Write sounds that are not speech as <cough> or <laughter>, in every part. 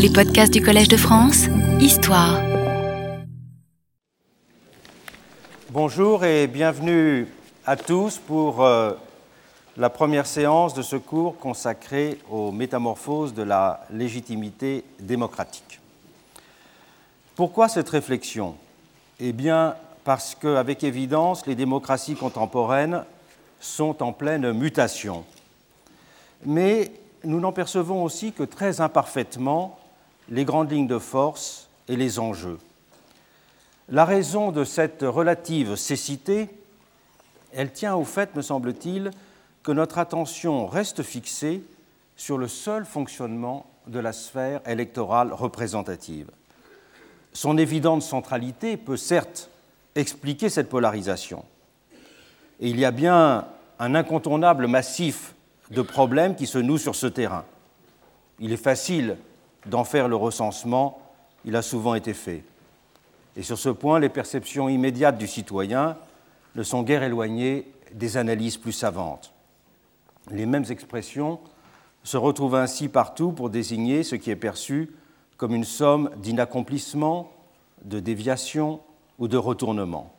Les podcasts du Collège de France, Histoire. Bonjour et bienvenue à tous pour euh, la première séance de ce cours consacré aux métamorphoses de la légitimité démocratique. Pourquoi cette réflexion? Eh bien, parce qu'avec évidence, les démocraties contemporaines sont en pleine mutation. Mais nous n'en percevons aussi que très imparfaitement les grandes lignes de force et les enjeux. La raison de cette relative cécité, elle tient au fait, me semble-t-il, que notre attention reste fixée sur le seul fonctionnement de la sphère électorale représentative. Son évidente centralité peut certes expliquer cette polarisation. Et il y a bien un incontournable massif de problèmes qui se nouent sur ce terrain. Il est facile d'en faire le recensement, il a souvent été fait. Et sur ce point, les perceptions immédiates du citoyen ne sont guère éloignées des analyses plus savantes. Les mêmes expressions se retrouvent ainsi partout pour désigner ce qui est perçu comme une somme d'inaccomplissements, de déviations ou de retournements.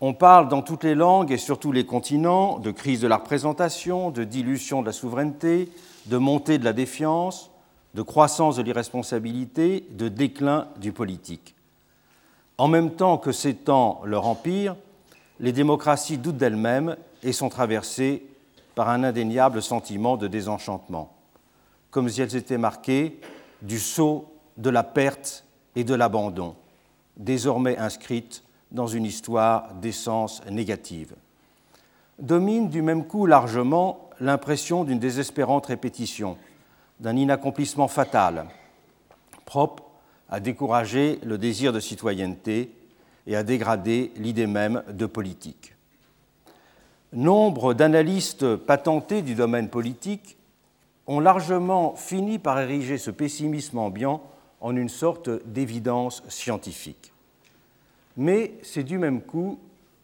On parle dans toutes les langues et sur tous les continents de crise de la représentation, de dilution de la souveraineté, de montée de la défiance, de croissance de l'irresponsabilité, de déclin du politique. En même temps que s'étend leur empire, les démocraties doutent d'elles-mêmes et sont traversées par un indéniable sentiment de désenchantement, comme si elles étaient marquées du sceau de la perte et de l'abandon, désormais inscrites dans une histoire d'essence négative. Domine du même coup largement l'impression d'une désespérante répétition, d'un inaccomplissement fatal, propre à décourager le désir de citoyenneté et à dégrader l'idée même de politique. Nombre d'analystes patentés du domaine politique ont largement fini par ériger ce pessimisme ambiant en une sorte d'évidence scientifique mais c'est du même coup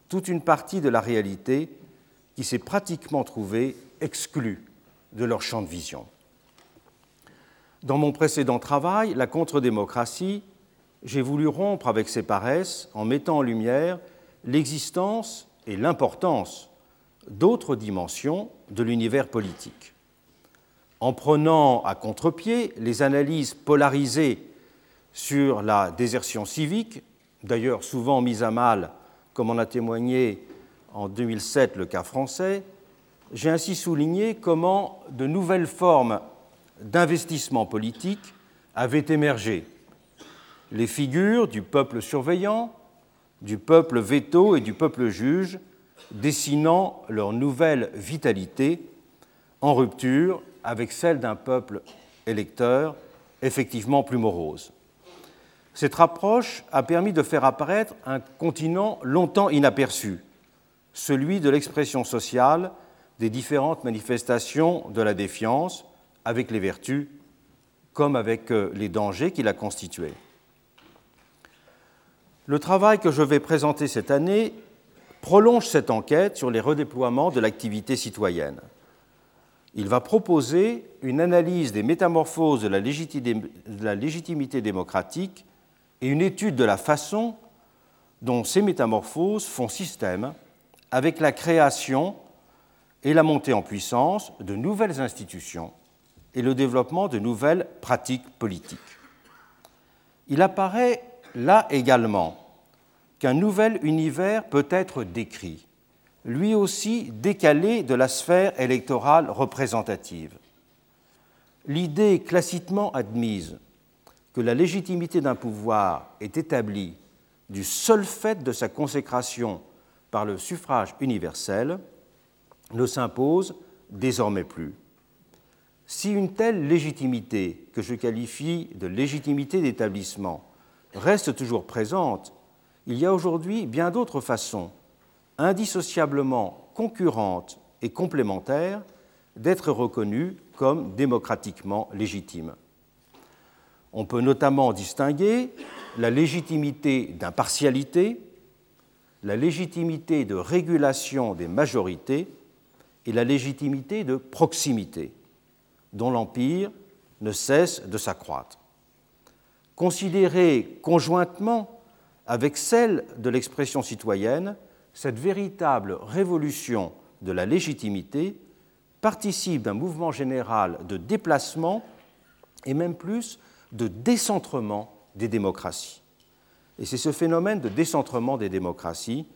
toute une partie de la réalité qui s'est pratiquement trouvée exclue de leur champ de vision. Dans mon précédent travail, La contre-démocratie, j'ai voulu rompre avec ces paresses en mettant en lumière l'existence et l'importance d'autres dimensions de l'univers politique. En prenant à contre-pied les analyses polarisées sur la désertion civique d'ailleurs souvent mise à mal, comme en a témoigné en 2007 le cas français, j'ai ainsi souligné comment de nouvelles formes d'investissement politique avaient émergé. Les figures du peuple surveillant, du peuple veto et du peuple juge dessinant leur nouvelle vitalité en rupture avec celle d'un peuple électeur effectivement plus morose. Cette rapproche a permis de faire apparaître un continent longtemps inaperçu, celui de l'expression sociale des différentes manifestations de la défiance, avec les vertus comme avec euh, les dangers qui la constituaient. Le travail que je vais présenter cette année prolonge cette enquête sur les redéploiements de l'activité citoyenne. Il va proposer une analyse des métamorphoses de la légitimité démocratique et une étude de la façon dont ces métamorphoses font système avec la création et la montée en puissance de nouvelles institutions et le développement de nouvelles pratiques politiques. Il apparaît là également qu'un nouvel univers peut être décrit, lui aussi décalé de la sphère électorale représentative. L'idée classiquement admise que la légitimité d'un pouvoir est établie du seul fait de sa consécration par le suffrage universel ne s'impose désormais plus. Si une telle légitimité, que je qualifie de légitimité d'établissement, reste toujours présente, il y a aujourd'hui bien d'autres façons, indissociablement concurrentes et complémentaires, d'être reconnue comme démocratiquement légitime. On peut notamment distinguer la légitimité d'impartialité, la légitimité de régulation des majorités et la légitimité de proximité, dont l'empire ne cesse de s'accroître. considérée conjointement avec celle de l'expression citoyenne, cette véritable révolution de la légitimité participe d'un mouvement général de déplacement et même plus de décentrement des démocraties. Et c'est ce phénomène de décentrement des démocraties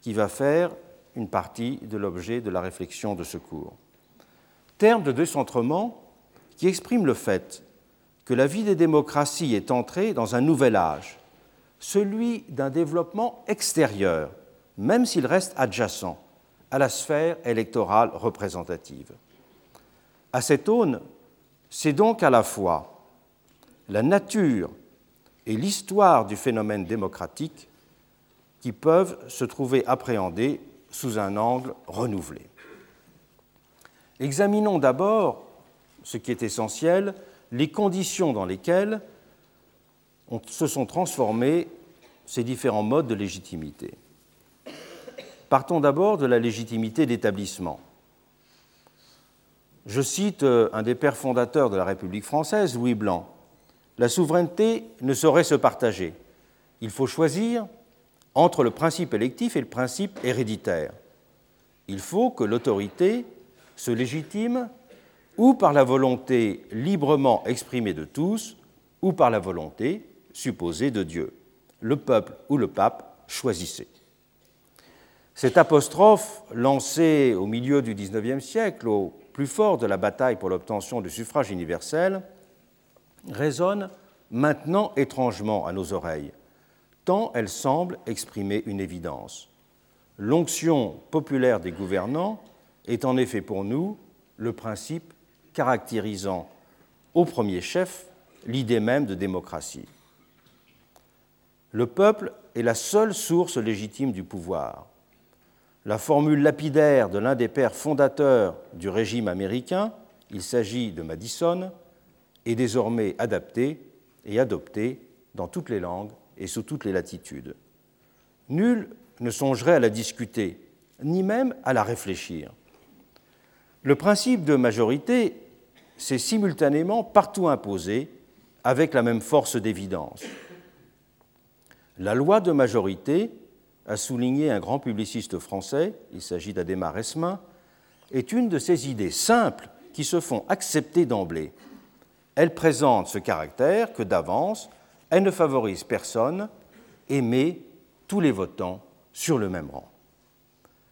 qui va faire une partie de l'objet de la réflexion de ce cours. Terme de décentrement qui exprime le fait que la vie des démocraties est entrée dans un nouvel âge, celui d'un développement extérieur, même s'il reste adjacent à la sphère électorale représentative. À cette aune, c'est donc à la fois la nature et l'histoire du phénomène démocratique qui peuvent se trouver appréhendés sous un angle renouvelé. Examinons d'abord, ce qui est essentiel, les conditions dans lesquelles se sont transformés ces différents modes de légitimité. Partons d'abord de la légitimité d'établissement. Je cite euh, un des pères fondateurs de la République française, Louis Blanc. La souveraineté ne saurait se partager. Il faut choisir entre le principe électif et le principe héréditaire. Il faut que l'autorité se légitime ou par la volonté librement exprimée de tous, ou par la volonté supposée de Dieu. Le peuple ou le pape choisissait. Cette apostrophe, lancée au milieu du XIXe siècle, au plus fort de la bataille pour l'obtention du suffrage universel, résonne maintenant étrangement à nos oreilles, tant elle semble exprimer une évidence. L'onction populaire des gouvernants est en effet pour nous le principe caractérisant au premier chef l'idée même de démocratie. Le peuple est la seule source légitime du pouvoir. La formule lapidaire de l'un des pères fondateurs du régime américain, il s'agit de Madison, est désormais adaptée et adoptée dans toutes les langues et sous toutes les latitudes. Nul ne songerait à la discuter, ni même à la réfléchir. Le principe de majorité s'est simultanément partout imposé avec la même force d'évidence. La loi de majorité, a souligné un grand publiciste français, il s'agit d'Adhémar Esmin, est une de ces idées simples qui se font accepter d'emblée. Elle présente ce caractère que d'avance, elle ne favorise personne et met tous les votants sur le même rang.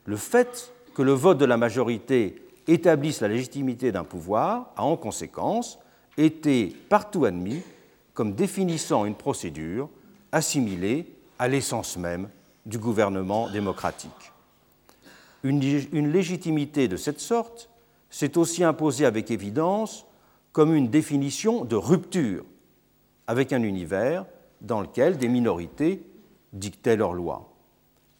Le fait que le vote de la majorité établisse la légitimité d'un pouvoir a en conséquence été partout admis comme définissant une procédure assimilée à l'essence même du gouvernement démocratique. Une légitimité de cette sorte s'est aussi imposée avec évidence comme une définition de rupture avec un univers dans lequel des minorités dictaient leurs lois.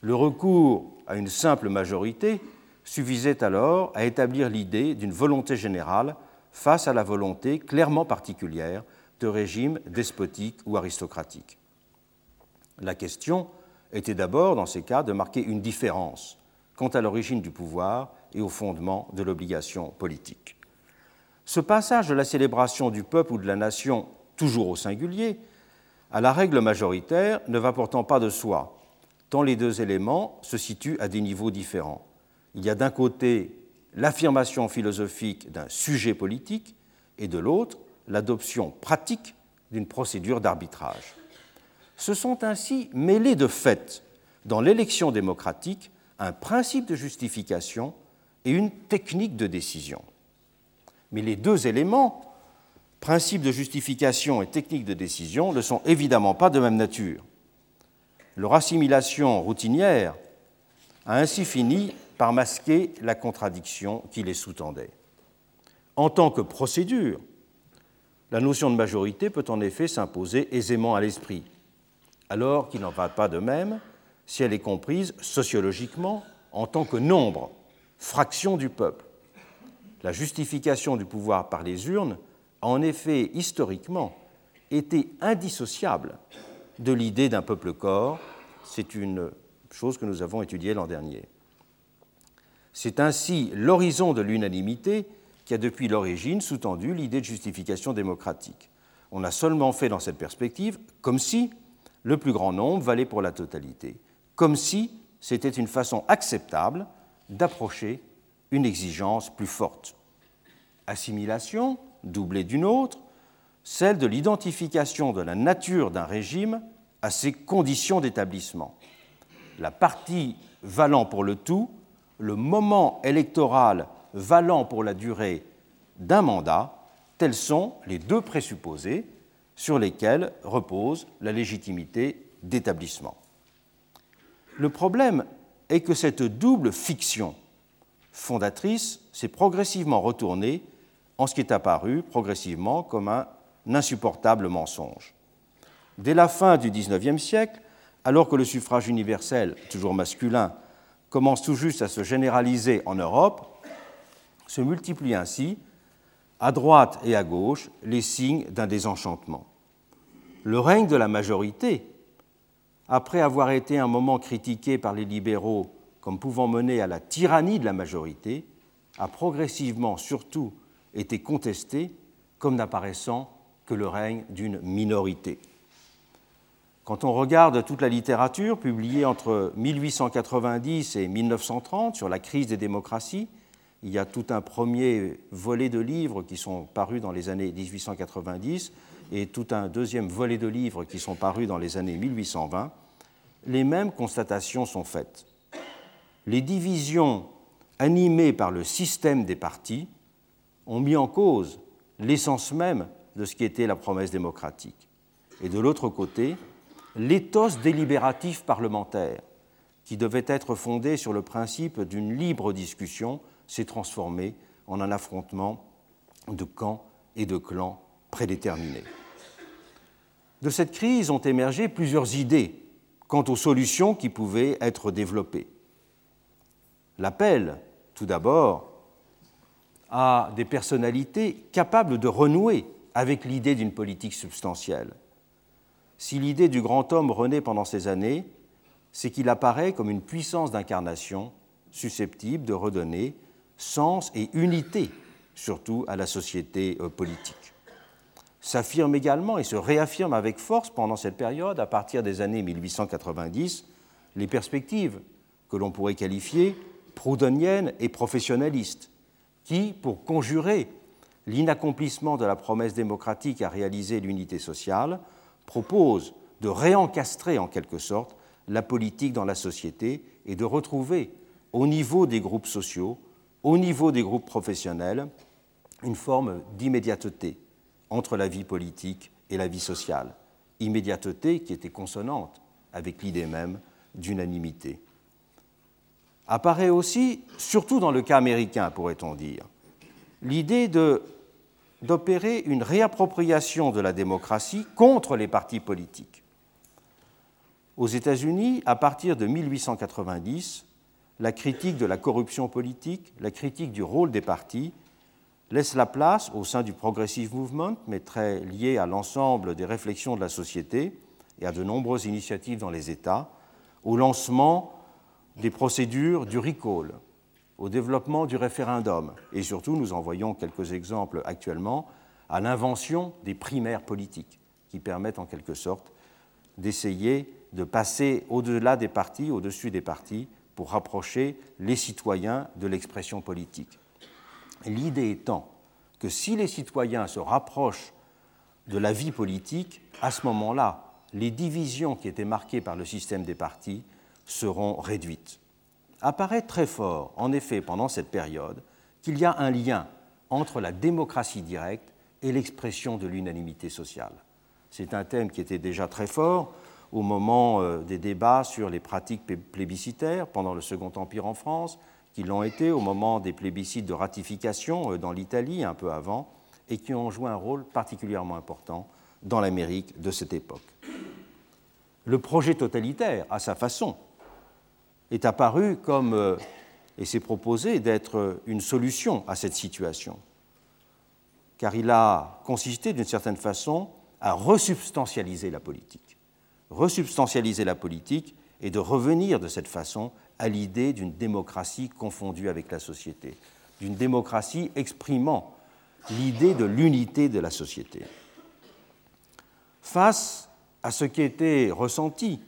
Le recours à une simple majorité suffisait alors à établir l'idée d'une volonté générale face à la volonté clairement particulière de régimes despotiques ou aristocratiques. La question était d'abord, dans ces cas, de marquer une différence quant à l'origine du pouvoir et au fondement de l'obligation politique. Ce passage de la célébration du peuple ou de la nation, toujours au singulier, à la règle majoritaire ne va pourtant pas de soi, tant les deux éléments se situent à des niveaux différents. Il y a d'un côté l'affirmation philosophique d'un sujet politique et de l'autre l'adoption pratique d'une procédure d'arbitrage. Se sont ainsi mêlés de fait dans l'élection démocratique un principe de justification et une technique de décision. Mais les deux éléments, principe de justification et technique de décision, ne sont évidemment pas de même nature leur assimilation routinière a ainsi fini par masquer la contradiction qui les sous-tendait. En tant que procédure, la notion de majorité peut en effet s'imposer aisément à l'esprit, alors qu'il n'en va pas de même si elle est comprise sociologiquement en tant que nombre, fraction du peuple. La justification du pouvoir par les urnes a en effet historiquement été indissociable de l'idée d'un peuple-corps. C'est une chose que nous avons étudiée l'an dernier. C'est ainsi l'horizon de l'unanimité qui a depuis l'origine sous-tendu l'idée de justification démocratique. On a seulement fait dans cette perspective comme si le plus grand nombre valait pour la totalité, comme si c'était une façon acceptable d'approcher une exigence plus forte. Assimilation, doublée d'une autre, celle de l'identification de la nature d'un régime à ses conditions d'établissement. La partie valant pour le tout, le moment électoral valant pour la durée d'un mandat, tels sont les deux présupposés sur lesquels repose la légitimité d'établissement. Le problème est que cette double fiction fondatrice s'est progressivement retournée en ce qui est apparu progressivement comme un insupportable mensonge. Dès la fin du XIXe siècle, alors que le suffrage universel, toujours masculin, commence tout juste à se généraliser en Europe, se multiplient ainsi, à droite et à gauche, les signes d'un désenchantement. Le règne de la majorité, après avoir été un moment critiqué par les libéraux comme pouvant mener à la tyrannie de la majorité, a progressivement surtout été contesté comme n'apparaissant que le règne d'une minorité. Quand on regarde toute la littérature publiée entre 1890 et 1930 sur la crise des démocraties, il y a tout un premier volet de livres qui sont parus dans les années 1890 et tout un deuxième volet de livres qui sont parus dans les années 1820. Les mêmes constatations sont faites. Les divisions animées par le système des partis ont mis en cause l'essence même de ce qui était la promesse démocratique. Et de l'autre côté, l'éthos délibératif parlementaire, qui devait être fondé sur le principe d'une libre discussion, s'est transformé en un affrontement de camps et de clans prédéterminés. De cette crise ont émergé plusieurs idées quant aux solutions qui pouvaient être développées. L'appel, tout d'abord, à des personnalités capables de renouer avec l'idée d'une politique substantielle. Si l'idée du grand homme renaît pendant ces années, c'est qu'il apparaît comme une puissance d'incarnation susceptible de redonner sens et unité, surtout à la société euh, politique. S'affirme également et se réaffirme avec force pendant cette période, à partir des années 1890, les perspectives que l'on pourrait qualifier proudhoniennes et professionnalistes, qui, pour conjurer l'inaccomplissement de la promesse démocratique à réaliser l'unité sociale, propose de réencastrer en quelque sorte la politique dans la société et de retrouver au niveau des groupes sociaux, au niveau des groupes professionnels, une forme d'immédiateté entre la vie politique et la vie sociale. Immédiateté qui était consonante avec l'idée même d'unanimité. Apparaît aussi, surtout dans le cas américain, pourrait-on dire, l'idée de d'opérer une réappropriation de la démocratie contre les partis politiques. Aux États-Unis, à partir de 1890, la critique de la corruption politique, la critique du rôle des partis, laisse la place au sein du Progressive Movement, mais très lié à l'ensemble des réflexions de la société et à de nombreuses initiatives dans les États, au lancement des procédures du recall, au développement du référendum et surtout, nous en voyons quelques exemples actuellement, à l'invention des primaires politiques qui permettent en quelque sorte d'essayer de passer au-delà des partis, au-dessus des partis, pour rapprocher les citoyens de l'expression politique. L'idée étant que si les citoyens se rapprochent de la vie politique, à ce moment-là, les divisions qui étaient marquées par le système des partis seront réduites apparaît très fort, en effet, pendant cette période, qu'il y a un lien entre la démocratie directe et l'expression de l'unanimité sociale. C'est un thème qui était déjà très fort au moment euh, des débats sur les pratiques plébiscitaires pendant le Second Empire en France, qui l'ont été au moment des plébiscites de ratification euh, dans l'Italie un peu avant, et qui ont joué un rôle particulièrement important dans l'Amérique de cette époque. Le projet totalitaire, à sa façon, est apparu comme, euh, et s'est proposé d'être une solution à cette situation, car il a consisté d'une certaine façon à resubstantialiser la politique. Resubstantialiser la politique et de revenir de cette façon à l'idée d'une démocratie confondue avec la société, d'une démocratie exprimant l'idée de l'unité de la société. face à ce qui était ressenti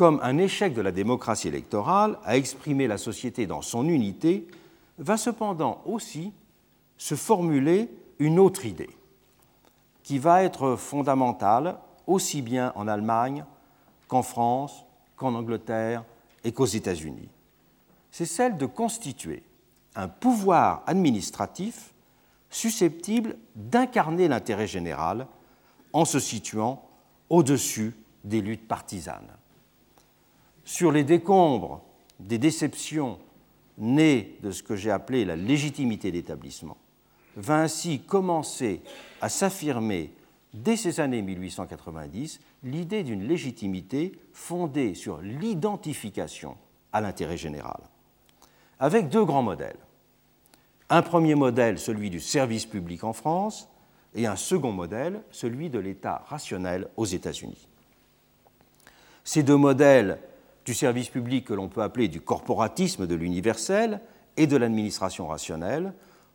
comme un échec de la démocratie électorale à exprimer la société dans son unité, va cependant aussi se formuler une autre idée qui va être fondamentale aussi bien en Allemagne qu'en France, qu'en Angleterre et qu'aux États-Unis. C'est celle de constituer un pouvoir administratif susceptible d'incarner l'intérêt général en se situant au-dessus des luttes partisanes. Sur les décombres des déceptions nées de ce que j'ai appelé la légitimité d'établissement, va ainsi commencer à s'affirmer dès ces années 1890 l'idée d'une légitimité fondée sur l'identification à l'intérêt général, avec deux grands modèles. Un premier modèle, celui du service public en France, et un second modèle, celui de l'État rationnel aux États-Unis. Ces deux modèles du service public que l'on peut appeler du corporatisme de l'universel et de l'administration rationnelle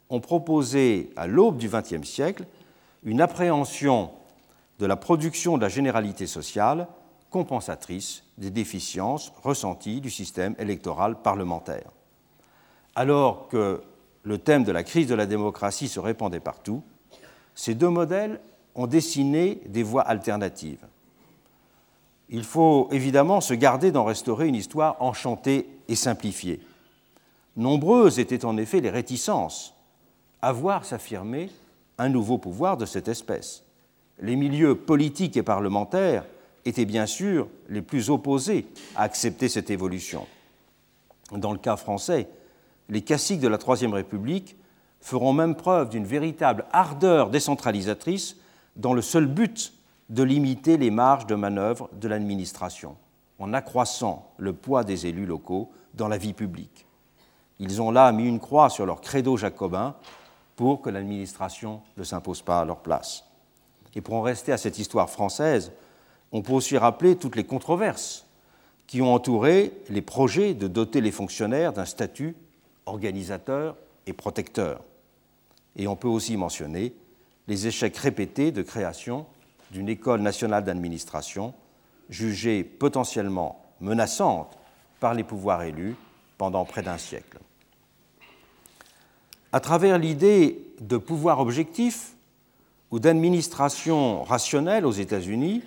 ont proposé à l'aube du XXe siècle une appréhension de la production de la généralité sociale compensatrice des déficiences ressenties du système électoral parlementaire. Alors que le thème de la crise de la démocratie se répandait partout, ces deux modèles ont dessiné des voies alternatives. Il faut évidemment se garder d'en restaurer une histoire enchantée et simplifiée. Nombreuses étaient en effet les réticences à voir s'affirmer un nouveau pouvoir de cette espèce. Les milieux politiques et parlementaires étaient bien sûr les plus opposés à accepter cette évolution. Dans le cas français, les caciques de la Troisième République feront même preuve d'une véritable ardeur décentralisatrice dans le seul but de limiter les marges de manœuvre de l'administration, en accroissant le poids des élus locaux dans la vie publique. Ils ont là mis une croix sur leur credo jacobin pour que l'administration ne s'impose pas à leur place. Et pour en rester à cette histoire française, on peut aussi rappeler toutes les controverses qui ont entouré les projets de doter les fonctionnaires d'un statut organisateur et protecteur. Et on peut aussi mentionner les échecs répétés de création d'une école nationale d'administration jugée potentiellement menaçante par les pouvoirs élus pendant près d'un siècle. À travers l'idée de pouvoir objectif ou d'administration rationnelle aux États-Unis,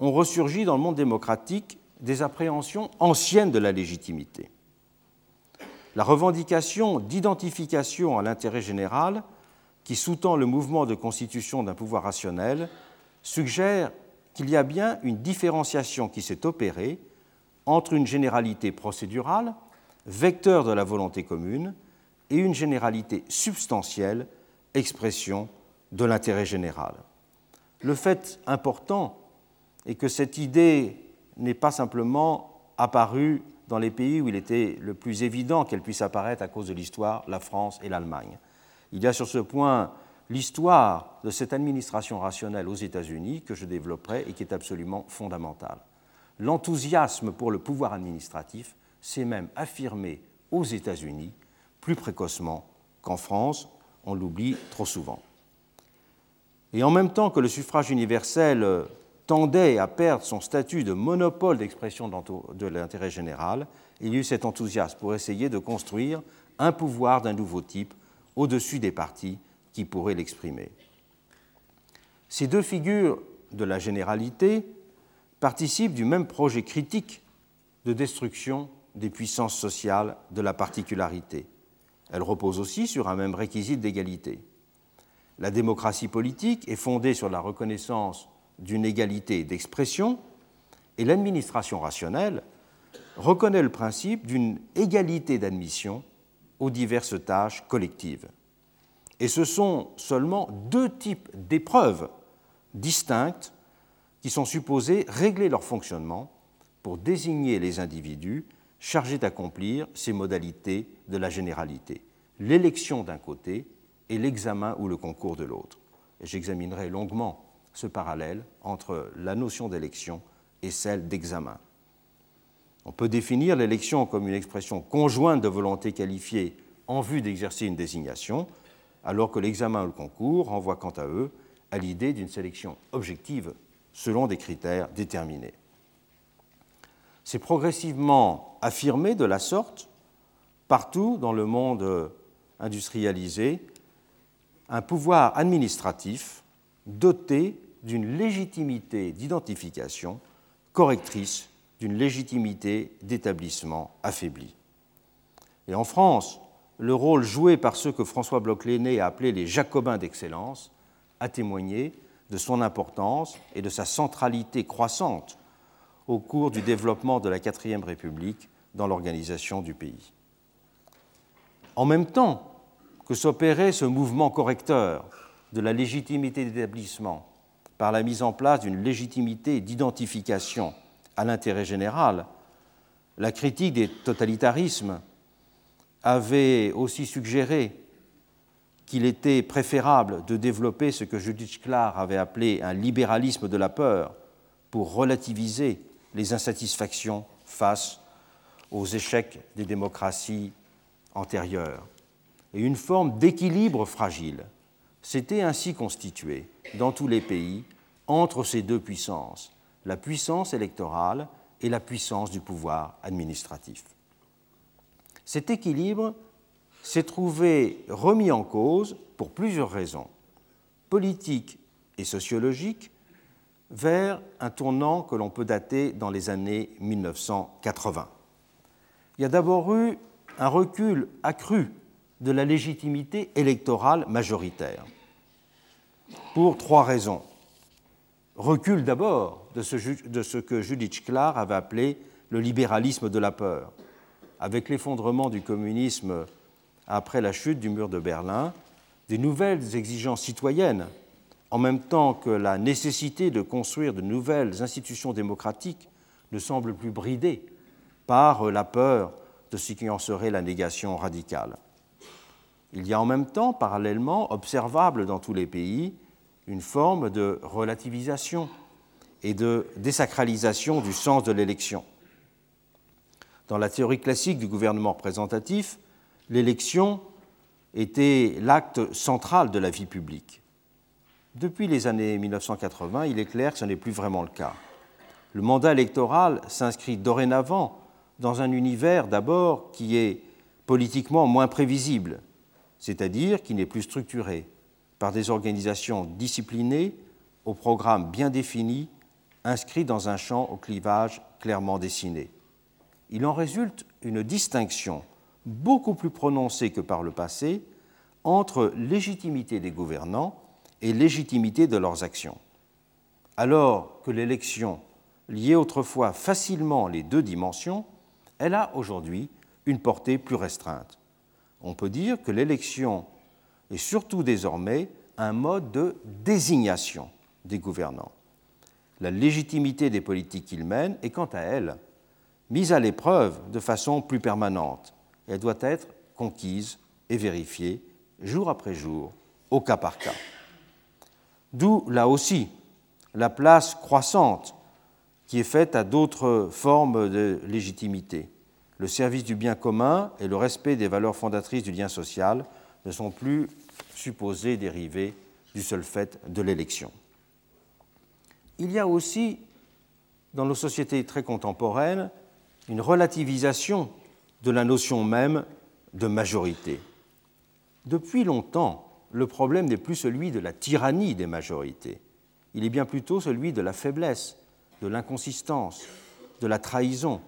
ont ressurgi dans le monde démocratique des appréhensions anciennes de la légitimité. La revendication d'identification à l'intérêt général qui sous-tend le mouvement de constitution d'un pouvoir rationnel suggère qu'il y a bien une différenciation qui s'est opérée entre une généralité procédurale, vecteur de la volonté commune, et une généralité substantielle, expression de l'intérêt général. Le fait important est que cette idée n'est pas simplement apparue dans les pays où il était le plus évident qu'elle puisse apparaître à cause de l'histoire, la France et l'Allemagne. Il y a sur ce point l'histoire de cette administration rationnelle aux États-Unis que je développerai et qui est absolument fondamentale. L'enthousiasme pour le pouvoir administratif s'est même affirmé aux États-Unis plus précocement qu'en France, on l'oublie trop souvent. Et en même temps que le suffrage universel euh, tendait à perdre son statut de monopole d'expression de l'intérêt général, il y eut cet enthousiasme pour essayer de construire un pouvoir d'un nouveau type au-dessus des partis qui pourraient l'exprimer. Ces deux figures de la généralité participent du même projet critique de destruction des puissances sociales de la particularité. Elle repose aussi sur un même réquisite d'égalité. La démocratie politique est fondée sur la reconnaissance d'une égalité d'expression et l'administration rationnelle reconnaît le principe d'une égalité d'admission aux diverses tâches collectives. Et ce sont seulement deux types d'épreuves distinctes qui sont supposées régler leur fonctionnement pour désigner les individus chargés d'accomplir ces modalités de la généralité, l'élection d'un côté et l'examen ou le concours de l'autre. J'examinerai longuement ce parallèle entre la notion d'élection et celle d'examen. On peut définir l'élection comme une expression conjointe de volonté qualifiée en vue d'exercer une désignation, alors que l'examen ou le concours renvoient quant à eux à l'idée d'une sélection objective selon des critères déterminés. C'est progressivement affirmé de la sorte partout dans le monde industrialisé un pouvoir administratif doté d'une légitimité d'identification correctrice d'une légitimité d'établissement affaiblie. Et en France, le rôle joué par ceux que François Bloch-Léné a appelés les jacobins d'excellence a témoigné de son importance et de sa centralité croissante au cours du développement de la quatrième République dans l'organisation du pays. En même temps que s'opérait ce mouvement correcteur de la légitimité d'établissement par la mise en place d'une légitimité d'identification à l'intérêt général, la critique des totalitarismes avait aussi suggéré qu'il était préférable de développer ce que Judith Clark avait appelé un libéralisme de la peur pour relativiser les insatisfactions face aux échecs des démocraties antérieures. Et une forme d'équilibre fragile s'était ainsi constituée dans tous les pays entre ces deux puissances, la puissance électorale et la puissance du pouvoir administratif. Cet équilibre s'est trouvé remis en cause pour plusieurs raisons, politiques et sociologiques, vers un tournant que l'on peut dater dans les années 1980. Il y a d'abord eu un recul accru de la légitimité électorale majoritaire, pour trois raisons. Recul d'abord de ce, que Judith Clark avait appelé le libéralisme de la peur, avec l'effondrement du communisme après la chute du mur de Berlin, des nouvelles exigences citoyennes, en même temps que la nécessité de construire de nouvelles institutions démocratiques, ne semble plus bridée par la peur de ce qui en serait la négation radicale. Il y a en même temps, parallèlement, observable dans tous les pays, une forme de relativisation et de désacralisation du sens de l'élection. Dans la théorie classique du gouvernement représentatif, l'élection était l'acte central de la vie publique. Depuis les années 1980, il est clair que ce n'est plus vraiment le cas. Le mandat électoral s'inscrit dorénavant dans un univers d'abord qui est politiquement moins prévisible, c'est-à-dire qui n'est plus structuré par des organisations disciplinées, au programme bien défini, inscrits dans un champ au clivage clairement dessiné il en résulte une distinction beaucoup plus prononcée que par le passé entre légitimité des gouvernants et légitimité de leurs actions. Alors que l'élection liait autrefois facilement les deux dimensions, elle a aujourd'hui une portée plus restreinte. On peut dire que l'élection est surtout désormais un mode de désignation des gouvernants. La légitimité des politiques qu'ils mènent est quant à elle mise à l'épreuve de façon plus permanente. Elle doit être conquise et vérifiée jour après jour, au cas par cas. D'où, là aussi, la place croissante qui est faite à d'autres formes de légitimité. Le service du bien commun et le respect des valeurs fondatrices du lien social ne sont plus supposés dériver du seul fait de l'élection. Il y a aussi, dans nos sociétés très contemporaines, une relativisation de la notion même de majorité. Depuis longtemps, le problème n'est plus celui de la tyrannie des majorités, il est bien plutôt celui de la faiblesse, de l'inconsistance, de la trahison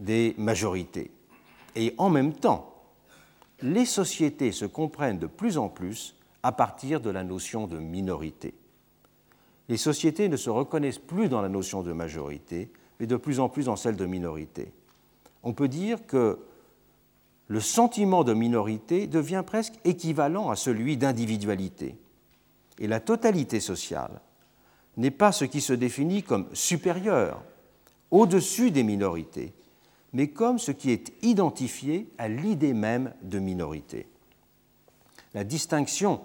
des majorités. Et en même temps, les sociétés se comprennent de plus en plus à partir de la notion de minorité. Les sociétés ne se reconnaissent plus dans la notion de majorité, mais de plus en plus en celle de minorité. On peut dire que le sentiment de minorité devient presque équivalent à celui d'individualité. Et la totalité sociale n'est pas ce qui se définit comme supérieur, au-dessus des minorités, mais comme ce qui est identifié à l'idée même de minorité. La distinction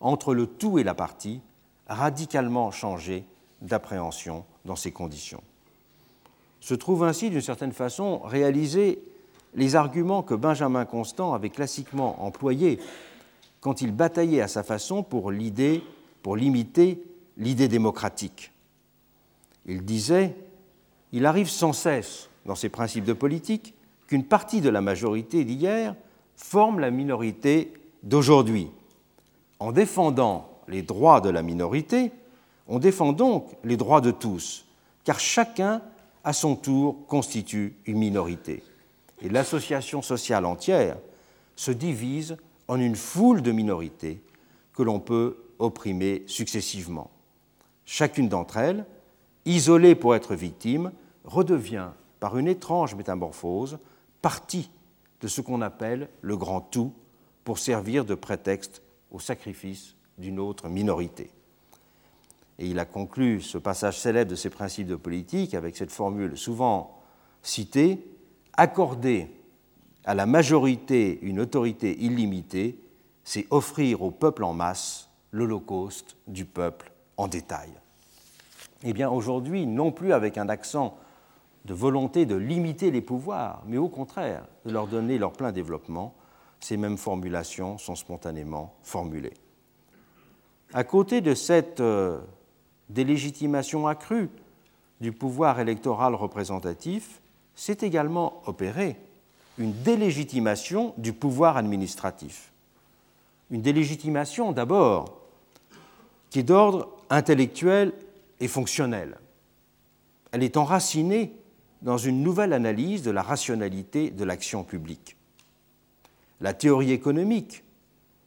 entre le tout et la partie a radicalement changé d'appréhension dans ces conditions se trouvent ainsi, d'une certaine façon, réaliser les arguments que Benjamin Constant avait classiquement employés quand il bataillait à sa façon pour l'idée pour limiter l'idée démocratique. Il disait Il arrive sans cesse, dans ses principes de politique, qu'une partie de la majorité d'hier forme la minorité d'aujourd'hui. En défendant les droits de la minorité, on défend donc les droits de tous, car chacun, à son tour, constitue une minorité. Et l'association sociale entière se divise en une foule de minorités que l'on peut opprimer successivement. Chacune d'entre elles, isolée pour être victime, redevient, par une étrange métamorphose, partie de ce qu'on appelle le grand tout pour servir de prétexte au sacrifice d'une autre minorité. Et il a conclu ce passage célèbre de ses principes de politique avec cette formule souvent citée Accorder à la majorité une autorité illimitée, c'est offrir au peuple en masse l'holocauste du peuple en détail. Eh bien aujourd'hui, non plus avec un accent de volonté de limiter les pouvoirs, mais au contraire de leur donner leur plein développement, ces mêmes formulations sont spontanément formulées. À côté de cette euh, délégitimation accrue du pouvoir électoral représentatif, s'est également opérée une délégitimation du pouvoir administratif. Une délégitimation d'abord qui est d'ordre intellectuel et fonctionnel. Elle est enracinée dans une nouvelle analyse de la rationalité de l'action publique. La théorie économique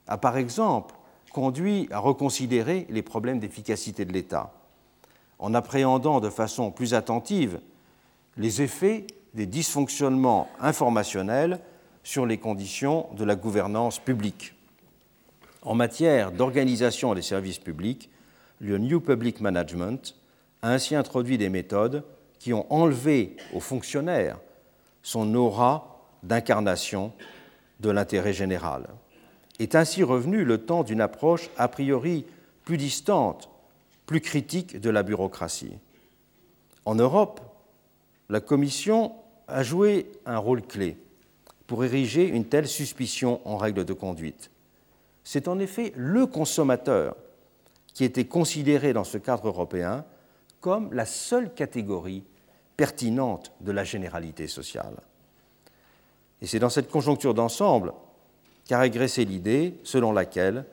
a par exemple conduit à reconsidérer les problèmes d'efficacité de l'État, en appréhendant de façon plus attentive les effets des dysfonctionnements informationnels sur les conditions de la gouvernance publique. En matière d'organisation des services publics, le New Public Management a ainsi introduit des méthodes qui ont enlevé aux fonctionnaires son aura d'incarnation de l'intérêt général. Est ainsi revenu le temps d'une approche a priori plus distante, plus critique de la bureaucratie. En Europe, la Commission a joué un rôle clé pour ériger une telle suspicion en règle de conduite. C'est en effet le consommateur qui était considéré dans ce cadre européen comme la seule catégorie pertinente de la généralité sociale. Et c'est dans cette conjoncture d'ensemble qu'a régressé l'idée selon laquelle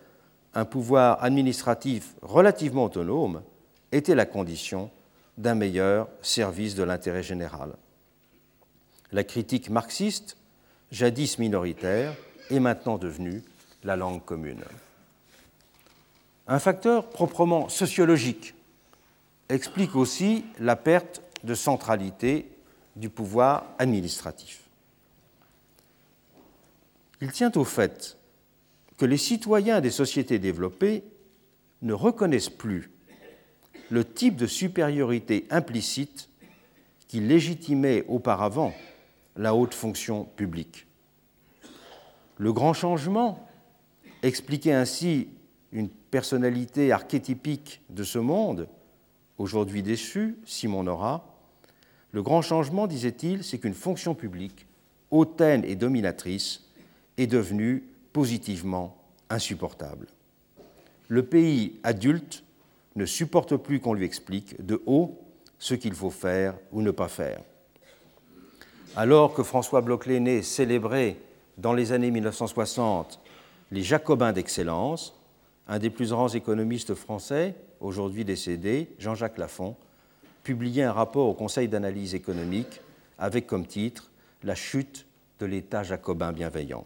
un pouvoir administratif relativement autonome était la condition d'un meilleur service de l'intérêt général. La critique marxiste, jadis minoritaire, est maintenant devenue la langue commune. Un facteur proprement sociologique explique aussi la perte de centralité du pouvoir administratif. Il tient au fait que les citoyens des sociétés développées ne reconnaissent plus le type de supériorité implicite qui légitimait auparavant la haute fonction publique. Le grand changement expliquait ainsi une personnalité archétypique de ce monde, aujourd'hui déçu, Simon Nora. Le grand changement, disait-il, c'est qu'une fonction publique, hautaine et dominatrice, est devenue positivement insupportable. Le pays adulte ne supporte plus qu'on lui explique de haut ce qu'il faut faire ou ne pas faire. Alors que François Bloch-Léné célébrait dans les années 1960 les Jacobins d'excellence, un des plus grands économistes français, aujourd'hui décédé, Jean-Jacques Lafont, publiait un rapport au Conseil d'analyse économique avec comme titre La chute de l'État jacobin bienveillant.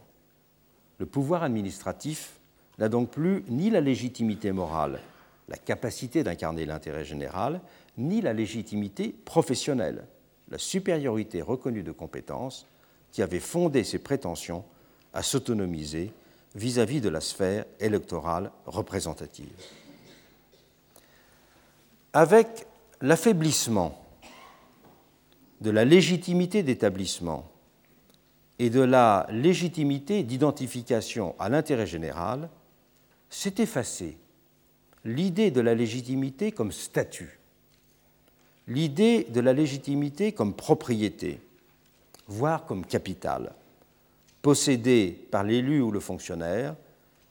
Le pouvoir administratif n'a donc plus ni la légitimité morale, la capacité d'incarner l'intérêt général, ni la légitimité professionnelle, la supériorité reconnue de compétences qui avait fondé ses prétentions à s'autonomiser vis-à-vis de la sphère électorale représentative. Avec l'affaiblissement de la légitimité d'établissement et de la légitimité d'identification à l'intérêt général, s'est effacée l'idée de la légitimité comme statut, l'idée de la légitimité comme propriété, voire comme capital, possédé par l'élu ou le fonctionnaire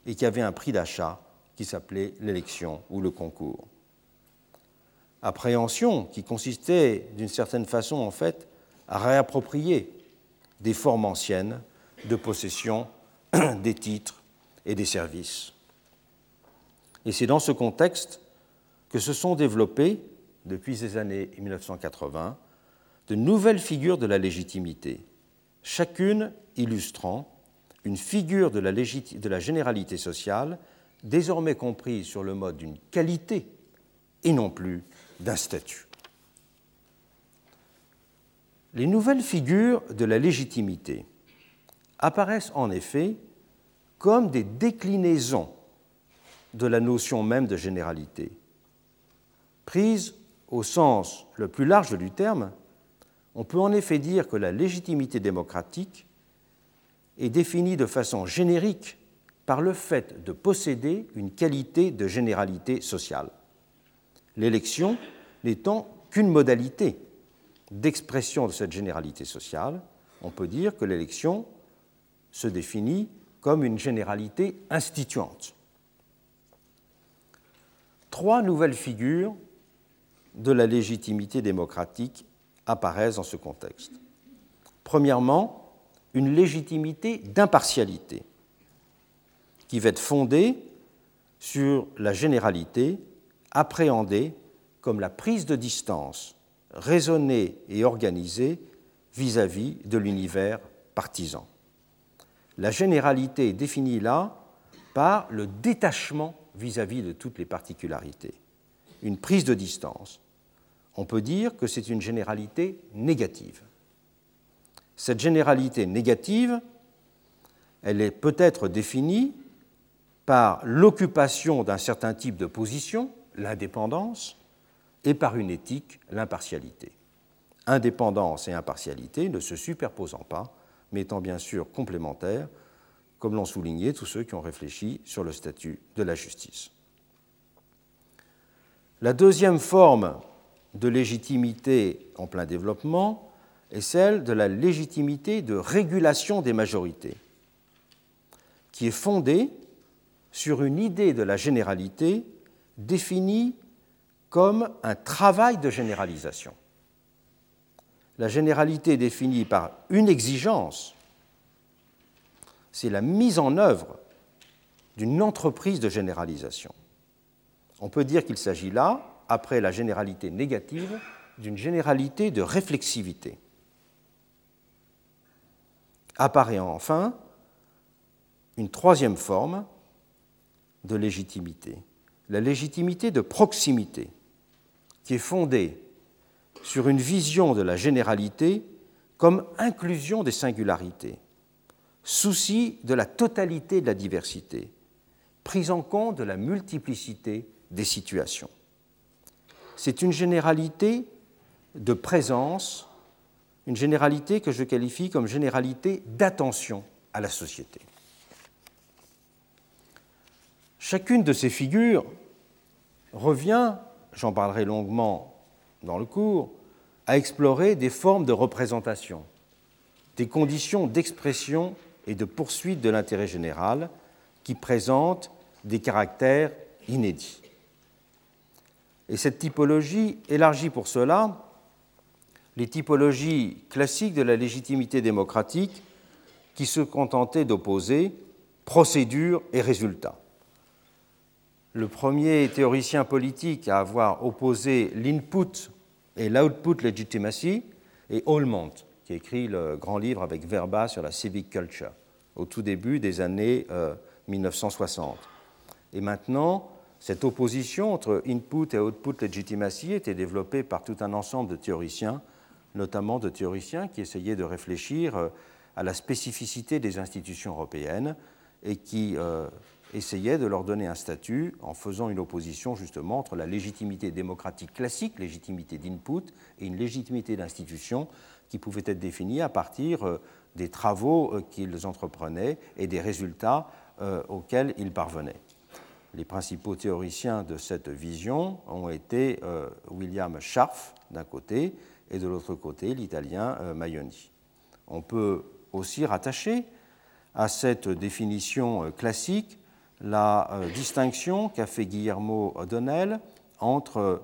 et qui avait un prix d'achat qui s'appelait l'élection ou le concours. Appréhension qui consistait d'une certaine façon en fait à réapproprier des formes anciennes de possession <clears throat> des titres et des services. Et c'est dans ce contexte que se sont développées, depuis les années 1980, de nouvelles figures de la légitimité, chacune illustrant une figure de la, de la généralité sociale désormais comprise sur le mode d'une qualité et non plus d'un statut. Les nouvelles figures de la légitimité apparaissent en effet comme des déclinaisons de la notion même de généralité. Prise au sens le plus large du terme, on peut en effet dire que la légitimité démocratique est définie de façon générique par le fait de posséder une qualité de généralité sociale. L'élection n'étant qu'une modalité d'expression de cette généralité sociale, on peut dire que l'élection se définit comme une généralité instituante. Trois nouvelles figures de la légitimité démocratique apparaissent dans ce contexte. Premièrement, une légitimité d'impartialité qui va être fondée sur la généralité appréhendée comme la prise de distance raisonnée et organisée vis-à-vis de l'univers partisan. La généralité est définie là par le détachement vis-à-vis -vis de toutes les particularités, une prise de distance. On peut dire que c'est une généralité négative. Cette généralité négative, elle est peut-être définie par l'occupation d'un certain type de position, l'indépendance, et par une éthique, l'impartialité. Indépendance et impartialité ne se superposant pas, mais étant bien sûr complémentaires, comme l'ont souligné tous ceux qui ont réfléchi sur le statut de la justice. La deuxième forme de légitimité en plein développement est celle de la légitimité de régulation des majorités, qui est fondée sur une idée de la généralité définie comme un travail de généralisation. La généralité définie par une exigence, c'est la mise en œuvre d'une entreprise de généralisation. On peut dire qu'il s'agit là, après la généralité négative, d'une généralité de réflexivité. Apparaît enfin une troisième forme de légitimité, la légitimité de proximité, qui est fondée sur une vision de la généralité comme inclusion des singularités, souci de la totalité de la diversité, prise en compte de la multiplicité des situations. C'est une généralité de présence, une généralité que je qualifie comme généralité d'attention à la société. Chacune de ces figures revient, j'en parlerai longuement dans le cours, à explorer des formes de représentation, des conditions d'expression et de poursuite de l'intérêt général qui présentent des caractères inédits. Et cette typologie élargit pour cela les typologies classiques de la légitimité démocratique qui se contentaient d'opposer procédure et résultat le premier théoricien politique à avoir opposé l'input et l'output legitimacy est Allmont, qui a écrit le grand livre avec Verba sur la civic culture au tout début des années 1960. Euh, et maintenant, cette opposition entre input et output legitimacy était développée par tout un ensemble de théoriciens, notamment de théoriciens qui essayaient de réfléchir euh, à la spécificité des institutions européennes et qui euh, essayait de leur donner un statut en faisant une opposition justement entre la légitimité démocratique classique, légitimité d'input, et une légitimité d'institution qui pouvait être définie à partir euh, des travaux euh, qu'ils entreprenaient et des résultats euh, auxquels ils parvenaient. Les principaux théoriciens de cette vision ont été William Scharf d'un côté et de l'autre côté l'italien Maioni. On peut aussi rattacher à cette définition classique la euh, distinction qu'a fait Guillermo O'Donnell entre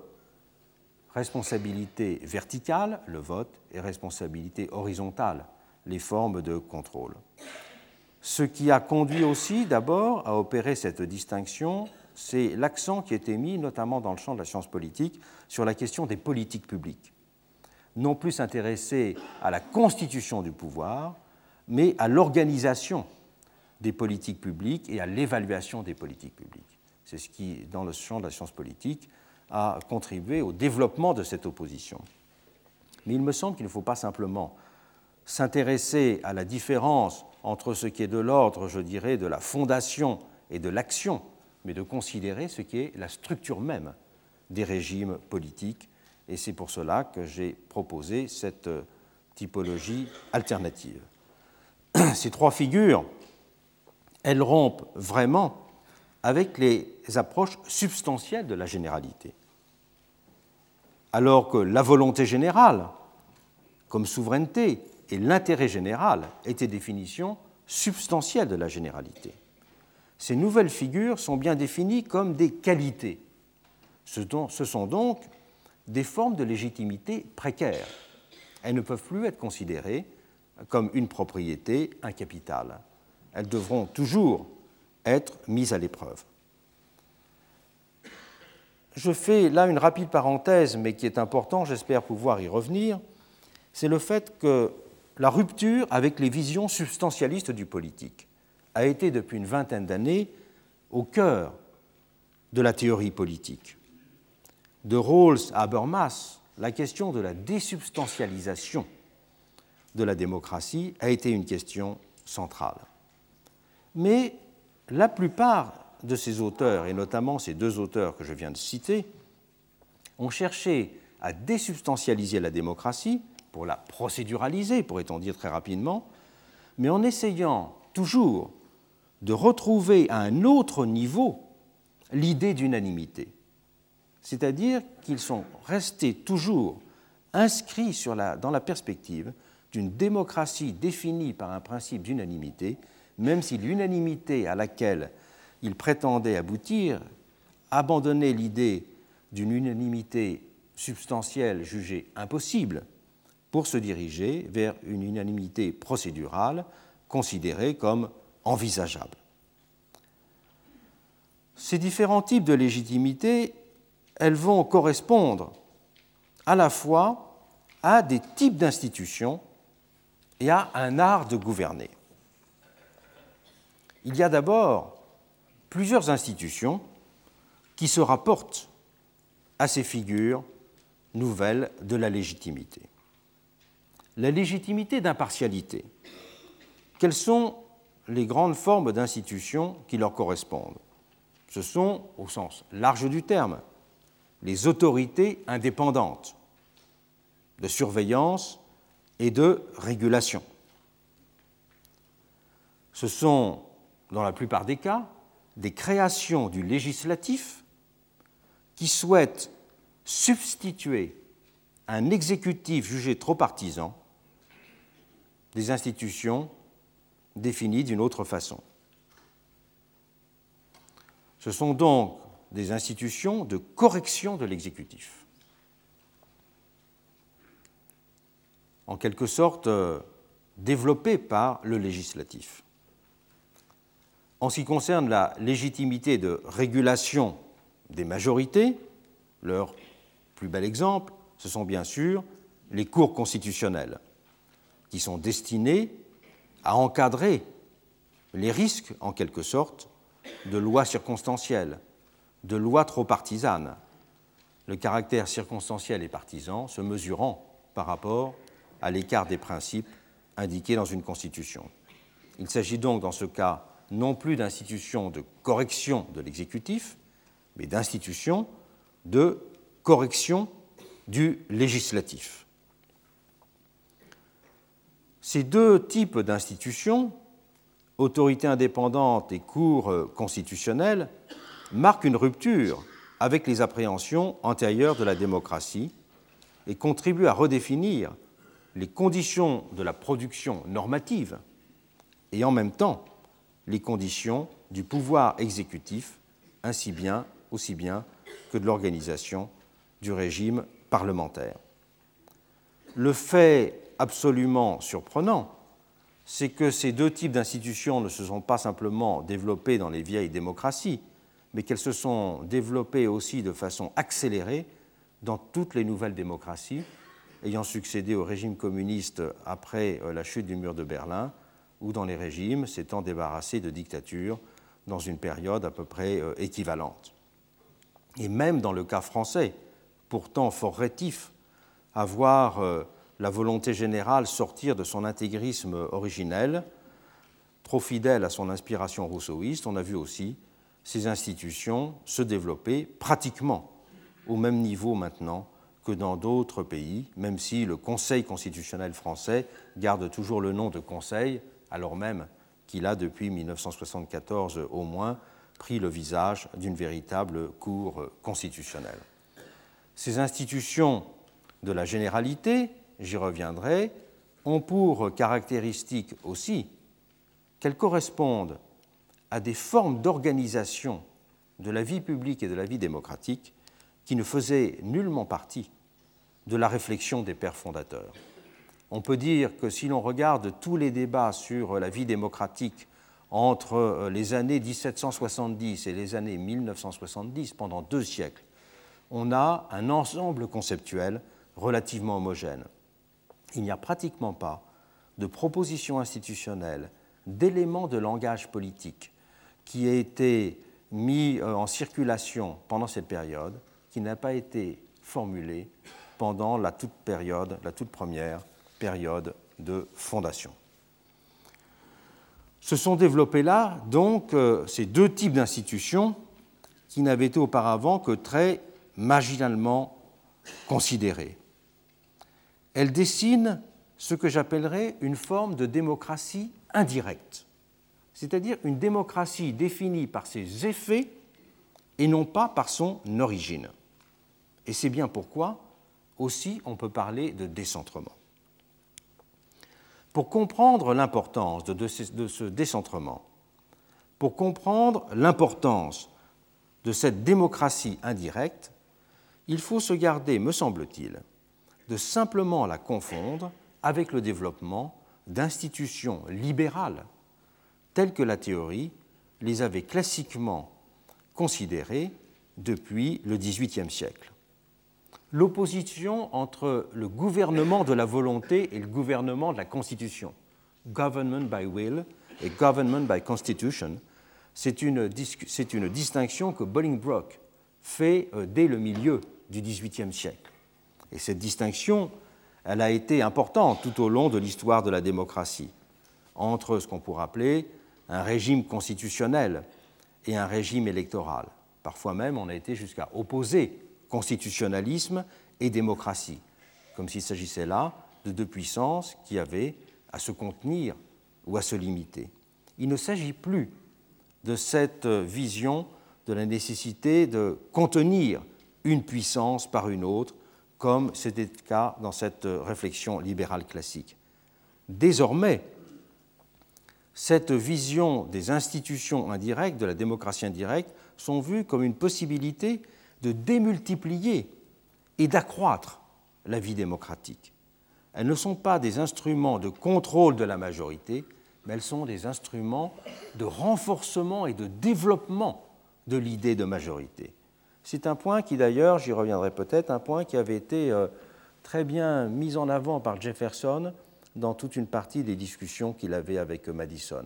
responsabilité verticale, le vote, et responsabilité horizontale, les formes de contrôle. Ce qui a conduit aussi d'abord à opérer cette distinction, c'est l'accent qui été mis, notamment dans le champ de la science politique, sur la question des politiques publiques. Non plus s'intéresser à la constitution du pouvoir, mais à l'organisation des politiques publiques et à l'évaluation des politiques publiques. C'est ce qui, dans le champ de la science politique, a contribué au développement de cette opposition. Mais il me semble qu'il ne faut pas simplement s'intéresser à la différence entre ce qui est de l'ordre, je dirais, de la fondation et de l'action, mais de considérer ce qui est la structure même des régimes politiques. Et c'est pour cela que j'ai proposé cette typologie alternative. <clears throat> Ces trois figures, elles rompent vraiment avec les approches substantielles de la généralité. Alors que la volonté générale, comme souveraineté, et l'intérêt général étaient définitions substantielles de la généralité. Ces nouvelles figures sont bien définies comme des qualités. Ce sont donc des formes de légitimité précaires. Elles ne peuvent plus être considérées comme une propriété, un capital. Elles devront toujours être mises à l'épreuve. Je fais là une rapide parenthèse, mais qui est important, j'espère pouvoir y revenir. C'est le fait que la rupture avec les visions substantialistes du politique a été depuis une vingtaine d'années au cœur de la théorie politique. De Rawls à Habermas, la question de la désubstantialisation de la démocratie a été une question centrale. Mais la plupart de ces auteurs, et notamment ces deux auteurs que je viens de citer, ont cherché à désubstantialiser la démocratie pour la procéduraliser, pourrait-on dire très rapidement, mais en essayant toujours de retrouver à un autre niveau l'idée d'unanimité. C'est-à-dire qu'ils sont restés toujours inscrits dans la perspective d'une démocratie définie par un principe d'unanimité, même si l'unanimité à laquelle ils prétendaient aboutir abandonnait l'idée d'une unanimité substantielle jugée impossible pour se diriger vers une unanimité procédurale considérée comme envisageable. Ces différents types de légitimité, elles vont correspondre à la fois à des types d'institutions et à un art de gouverner. Il y a d'abord plusieurs institutions qui se rapportent à ces figures nouvelles de la légitimité la légitimité d'impartialité. Quelles sont les grandes formes d'institutions qui leur correspondent? Ce sont, au sens large du terme, les autorités indépendantes de surveillance et de régulation. Dans la plupart des cas, des créations du législatif qui souhaitent substituer un exécutif jugé trop partisan des institutions définies d'une autre façon. Ce sont donc des institutions de correction de l'exécutif. En quelque sorte euh, développées par le législatif. En ce qui concerne la légitimité de régulation des majorités, leur plus bel exemple, ce sont bien sûr les cours constitutionnelles qui sont destinés à encadrer les risques, en quelque sorte, de lois circonstancielles, de lois trop partisanes, le caractère circonstanciel et partisan se mesurant par rapport à l'écart des principes indiqués dans une constitution. Il s'agit donc dans ce cas non plus d'institutions de correction de l'exécutif, mais d'institutions de correction du législatif. Ces deux types d'institutions, autorité indépendante et cour constitutionnelle, marquent une rupture avec les appréhensions antérieures de la démocratie et contribuent à redéfinir les conditions de la production normative et en même temps les conditions du pouvoir exécutif, ainsi bien, aussi bien que de l'organisation du régime parlementaire. Le fait absolument surprenant, c'est que ces deux types d'institutions ne se sont pas simplement développées dans les vieilles démocraties, mais qu'elles se sont développées aussi de façon accélérée dans toutes les nouvelles démocraties ayant succédé au régime communiste après euh, la chute du mur de Berlin, ou dans les régimes s'étant débarrassés de dictature dans une période à peu près euh, équivalente. Et même dans le cas français, pourtant fort rétif, à voir euh, la volonté générale sortir de son intégrisme originel, trop fidèle à son inspiration rousseauiste, on a vu aussi ces institutions se développer pratiquement au même niveau maintenant que dans d'autres pays, même si le Conseil constitutionnel français garde toujours le nom de Conseil, alors même qu'il a depuis 1974 au moins pris le visage d'une véritable Cour constitutionnelle. Ces institutions de la généralité, j'y reviendrai, ont pour caractéristique aussi qu'elles correspondent à des formes d'organisation de la vie publique et de la vie démocratique qui ne faisaient nullement partie de la réflexion des pères fondateurs. On peut dire que si l'on regarde tous les débats sur la vie démocratique entre euh, les années 1770 et les années 1970, pendant deux siècles, on a un ensemble conceptuel relativement homogène. Il n'y a pratiquement pas de proposition institutionnelle, d'éléments de langage politique qui ait été mis euh, en circulation pendant cette période, qui n'a pas été formulé pendant la toute période, la toute première période de fondation. Se sont développés là, donc, euh, ces deux types d'institutions qui n'avaient été auparavant que très marginalement considérées. Elles dessinent ce que j'appellerais une forme de démocratie indirecte, c'est-à-dire une démocratie définie par ses effets et non pas par son origine. Et c'est bien pourquoi aussi on peut parler de décentrement. Pour comprendre l'importance de, ce décentrement, pour comprendre l'importance de cette démocratie indirecte, il faut se garder, me semble-t-il, de simplement la confondre avec le développement d'institutions libérales telles que la théorie les avait classiquement considérées depuis le XVIIIe siècle l'opposition entre le gouvernement de la volonté et le gouvernement de la Constitution. Government by will et government by constitution, c'est une, distinction que Bolingbroke fait euh, dès le milieu du XVIIIe siècle. Et cette distinction, elle a été importante tout au long de l'histoire de la démocratie, entre ce qu'on pourrait appeler un régime constitutionnel et un régime électoral. Parfois même, on a été jusqu'à opposer constitutionnalisme et démocratie, comme s'il s'agissait là de deux puissances qui avaient à se contenir ou à se limiter. Il ne s'agit plus de cette vision de la nécessité de contenir une puissance par une autre, comme c'était le cas dans cette réflexion libérale classique. Désormais, cette vision des institutions indirectes, de la démocratie indirecte, sont vues comme une possibilité de démultiplier et d'accroître la vie démocratique. Elles ne sont pas des instruments de contrôle de la majorité, mais elles sont des instruments de renforcement et de développement de l'idée de majorité. C'est un point qui d'ailleurs, j'y reviendrai peut-être, un point qui avait été euh, très bien mis en avant par Jefferson dans toute une partie des discussions qu'il avait avec Madison.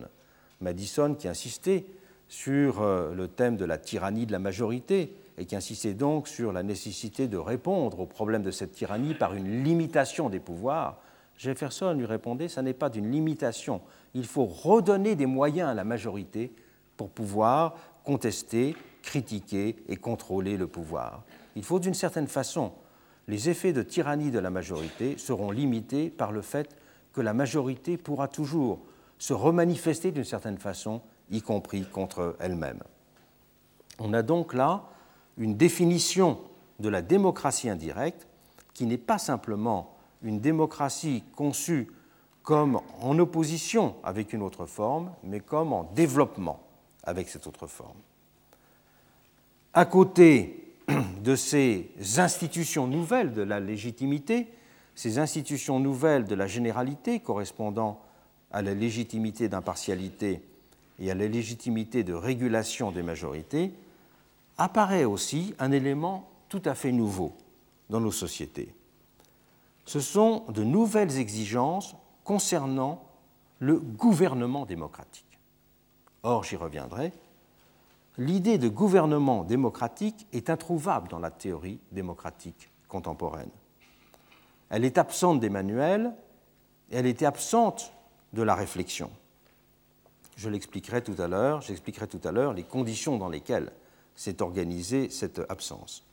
Madison qui insistait sur euh, le thème de la tyrannie de la majorité, et qui insistait donc sur la nécessité de répondre au problème de cette tyrannie par une limitation des pouvoirs, Jefferson lui répondait, ce n'est pas d'une limitation, il faut redonner des moyens à la majorité pour pouvoir contester, critiquer et contrôler le pouvoir. Il faut d'une certaine façon, les effets de tyrannie de la majorité seront limités par le fait que la majorité pourra toujours se remanifester d'une certaine façon, y compris contre elle-même. On a donc là une définition de la démocratie indirecte qui n'est pas simplement une démocratie conçue comme en opposition avec une autre forme, mais comme en développement avec cette autre forme. À côté de ces institutions nouvelles de la légitimité, ces institutions nouvelles de la généralité correspondant à la légitimité d'impartialité et à la légitimité de régulation des majorités, apparaît aussi un élément tout à fait nouveau dans nos sociétés. Ce sont de nouvelles exigences concernant le gouvernement démocratique. Or, j'y reviendrai, l'idée de gouvernement démocratique est introuvable dans la théorie démocratique contemporaine. Elle est absente des manuels elle était absente de la réflexion. Je l'expliquerai tout à l'heure, j'expliquerai tout à l'heure les conditions dans lesquelles s'est organisée cette absence.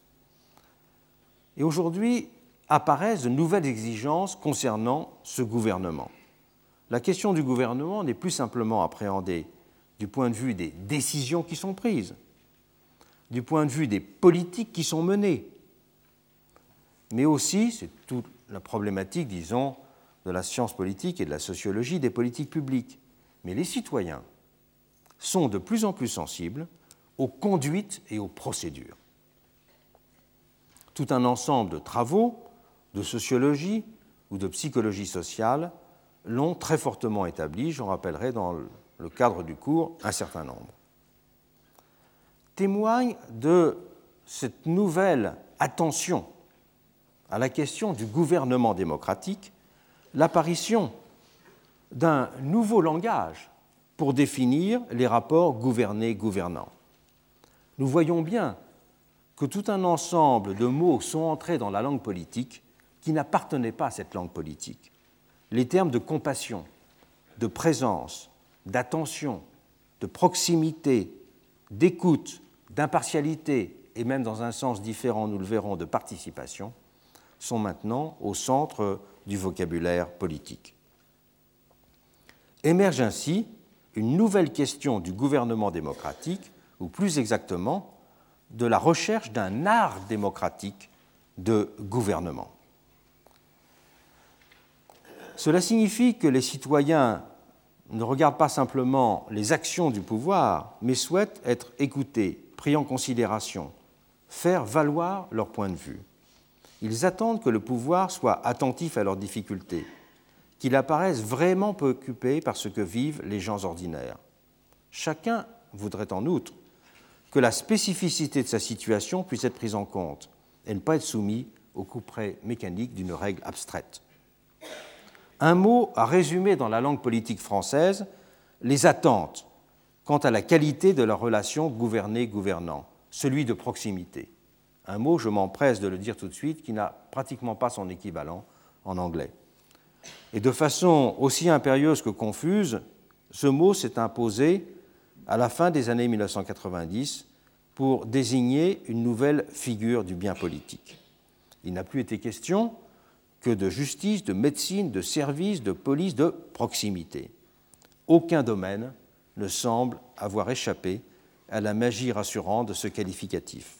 Et aujourd'hui apparaissent de nouvelles exigences concernant ce gouvernement. La question du gouvernement n'est plus simplement appréhendée du point de vue des décisions qui sont prises, du point de vue des politiques qui sont menées, mais aussi, c'est toute la problématique, disons, de la science politique et de la sociologie des politiques publiques. Mais les citoyens sont de plus en plus sensibles aux conduites et aux procédures. Tout un ensemble de travaux de sociologie ou de psychologie sociale l'ont très fortement établi, j'en rappellerai dans le cadre du cours un certain nombre. Témoigne de cette nouvelle attention à la question du gouvernement démocratique l'apparition d'un nouveau langage pour définir les rapports gouvernés-gouvernants. Nous voyons bien que tout un ensemble de mots sont entrés dans la langue politique qui n'appartenaient pas à cette langue politique. Les termes de compassion, de présence, d'attention, de proximité, d'écoute, d'impartialité et même dans un sens différent, nous le verrons, de participation, sont maintenant au centre du vocabulaire politique. Émerge ainsi une nouvelle question du gouvernement démocratique, ou plus exactement de la recherche d'un art démocratique de gouvernement. Cela signifie que les citoyens ne regardent pas simplement les actions du pouvoir, mais souhaitent être écoutés, pris en considération, faire valoir leur point de vue. Ils attendent que le pouvoir soit attentif à leurs difficultés, qu'il apparaisse vraiment préoccupé par ce que vivent les gens ordinaires. Chacun voudrait en outre que la spécificité de sa situation puisse être prise en compte et ne pas être soumis au couperet mécanique d'une règle abstraite. Un mot à résumer dans la langue politique française les attentes quant à la qualité de la relation gouverné-gouvernant, celui de proximité un mot, je m'empresse de le dire tout de suite, qui n'a pratiquement pas son équivalent en anglais. Et de façon aussi impérieuse que confuse, ce mot s'est imposé à la fin des années 1990 pour désigner une nouvelle figure du bien politique. Il n'a plus été question que de justice, de médecine, de service, de police, de proximité. Aucun domaine ne semble avoir échappé à la magie rassurante de ce qualificatif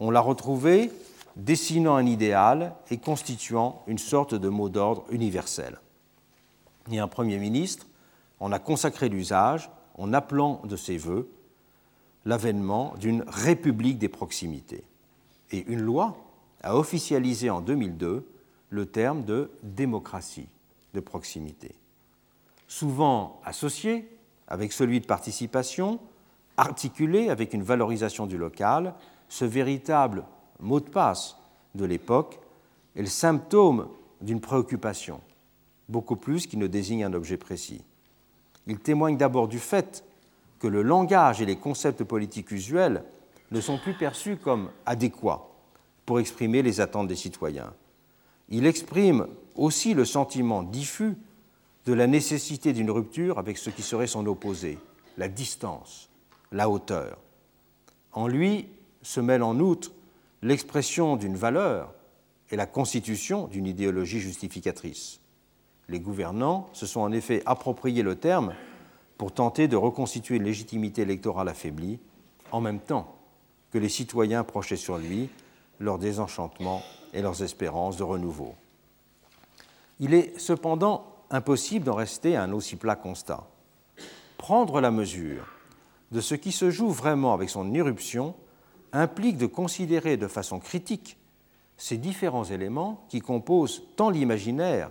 on l'a retrouvé dessinant un idéal et constituant une sorte de mot d'ordre universel. Et un Premier ministre en a consacré l'usage en appelant de ses voeux l'avènement d'une république des proximités. Et une loi a officialisé en 2002 le terme de démocratie de proximité, souvent associé avec celui de participation, articulé avec une valorisation du local ce véritable mot de passe de l'époque est le symptôme d'une préoccupation, beaucoup plus qu'il ne désigne un objet précis. Il témoigne d'abord du fait que le langage et les concepts politiques usuels ne sont plus perçus comme adéquats pour exprimer les attentes des citoyens. Il exprime aussi le sentiment diffus de la nécessité d'une rupture avec ce qui serait son opposé, la distance, la hauteur. En lui, se mêle en outre l'expression d'une valeur et la constitution d'une idéologie justificatrice. Les gouvernants se sont en effet approprié le terme pour tenter de reconstituer une légitimité électorale affaiblie, en même temps que les citoyens projetés sur lui leur désenchantement et leurs espérances de renouveau. Il est cependant impossible d'en rester à un aussi plat constat. Prendre la mesure de ce qui se joue vraiment avec son irruption implique de considérer de façon critique ces différents éléments qui composent tant l'imaginaire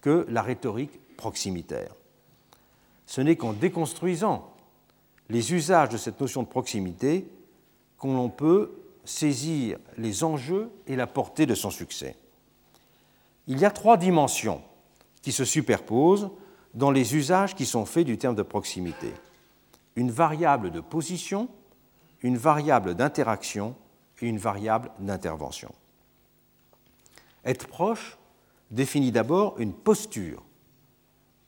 que la rhétorique proximitaire. Ce n'est qu'en déconstruisant les usages de cette notion de proximité qu'on peut saisir les enjeux et la portée de son succès. Il y a trois dimensions qui se superposent dans les usages qui sont faits du terme de proximité. Une variable de position, une variable d'interaction et une variable d'intervention. Être proche définit d'abord une posture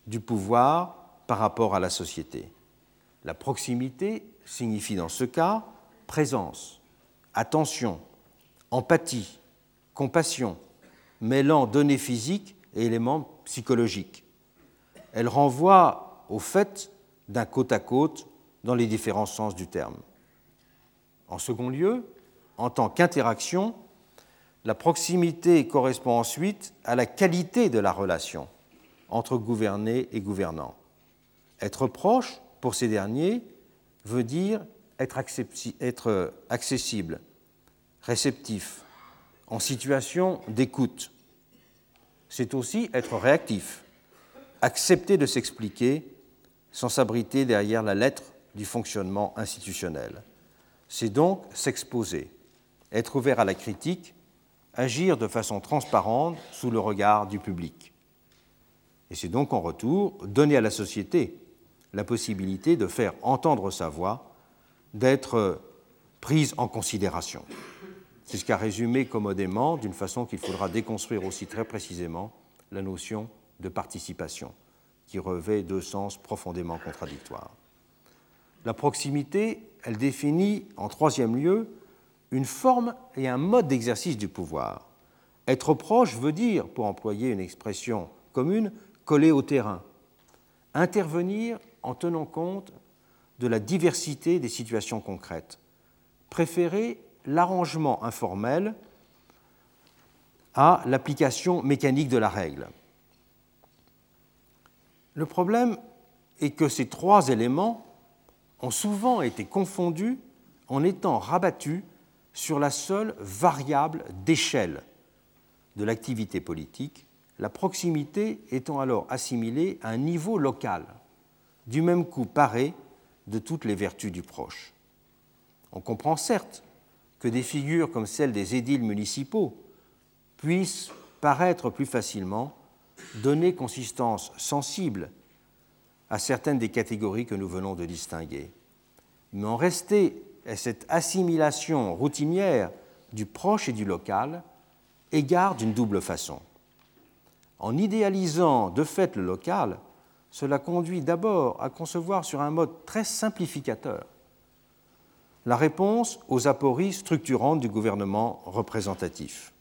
du pouvoir par rapport à la société. La proximité signifie dans ce cas présence, attention, empathie, compassion, mêlant données physiques et éléments psychologiques. Elle renvoie au fait d'un côte à côte dans les différents sens du terme. En second lieu, en tant qu'interaction, la proximité correspond ensuite à la qualité de la relation entre gouverné et gouvernant. Être proche, pour ces derniers, veut dire être, accessible, réceptif, en situation d'écoute. C'est aussi être réactif, accepter de s'expliquer sans s'abriter derrière la lettre du fonctionnement institutionnel. C'est donc s'exposer, être ouvert à la critique, agir de façon transparente sous le regard du public. Et c'est donc en retour donner à la société la possibilité de faire entendre sa voix, d'être prise en considération. C'est ce qu'a résumé commodément, d'une façon qu'il faudra déconstruire aussi très précisément, la notion de participation, qui revêt deux sens profondément contradictoires. La proximité, elle définit en troisième lieu une forme et un mode d'exercice du pouvoir. Être proche veut dire, pour employer une expression commune, coller au terrain, intervenir en tenant compte de la diversité des situations concrètes, préférer l'arrangement informel à l'application mécanique de la règle. Le problème est que ces trois éléments ont souvent été confondus en étant rabattus sur la seule variable d'échelle de l'activité politique, la proximité étant alors assimilée à un niveau local, du même coup paré de toutes les vertus du proche. On comprend certes que des figures comme celles des édiles municipaux puissent paraître plus facilement, donner consistance sensible à certaines des catégories que nous venons de distinguer. Mais en rester à cette assimilation routinière du proche et du local, égare d'une double façon. En idéalisant de fait le local, cela conduit d'abord à concevoir sur un mode très simplificateur la réponse aux apories structurantes du gouvernement représentatif.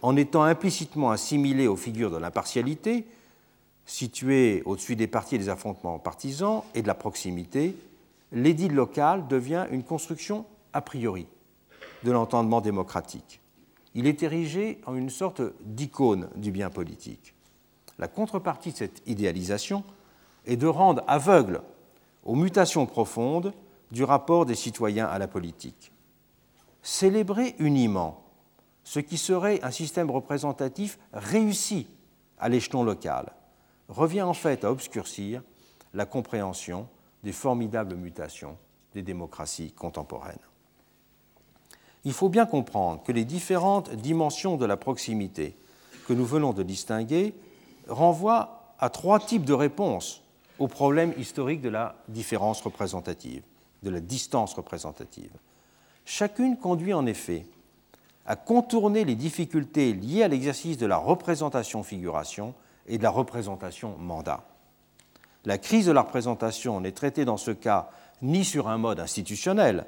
En étant implicitement assimilé aux figures de l'impartialité, situées au-dessus des partis et des affrontements partisans et de la proximité, l'édile local devient une construction a priori de l'entendement démocratique. Il est érigé en une sorte d'icône du bien politique. La contrepartie de cette idéalisation est de rendre aveugle aux mutations profondes du rapport des citoyens à la politique. Célébrer uniment ce qui serait un système représentatif réussi à l'échelon local revient en fait à obscurcir la compréhension des formidables mutations des démocraties contemporaines. Il faut bien comprendre que les différentes dimensions de la proximité que nous venons de distinguer renvoient à trois types de réponses au problème historique de la différence représentative, de la distance représentative. Chacune conduit en effet à contourner les difficultés liées à l'exercice de la représentation-figuration et de la représentation-mandat. La crise de la représentation n'est traitée dans ce cas ni sur un mode institutionnel,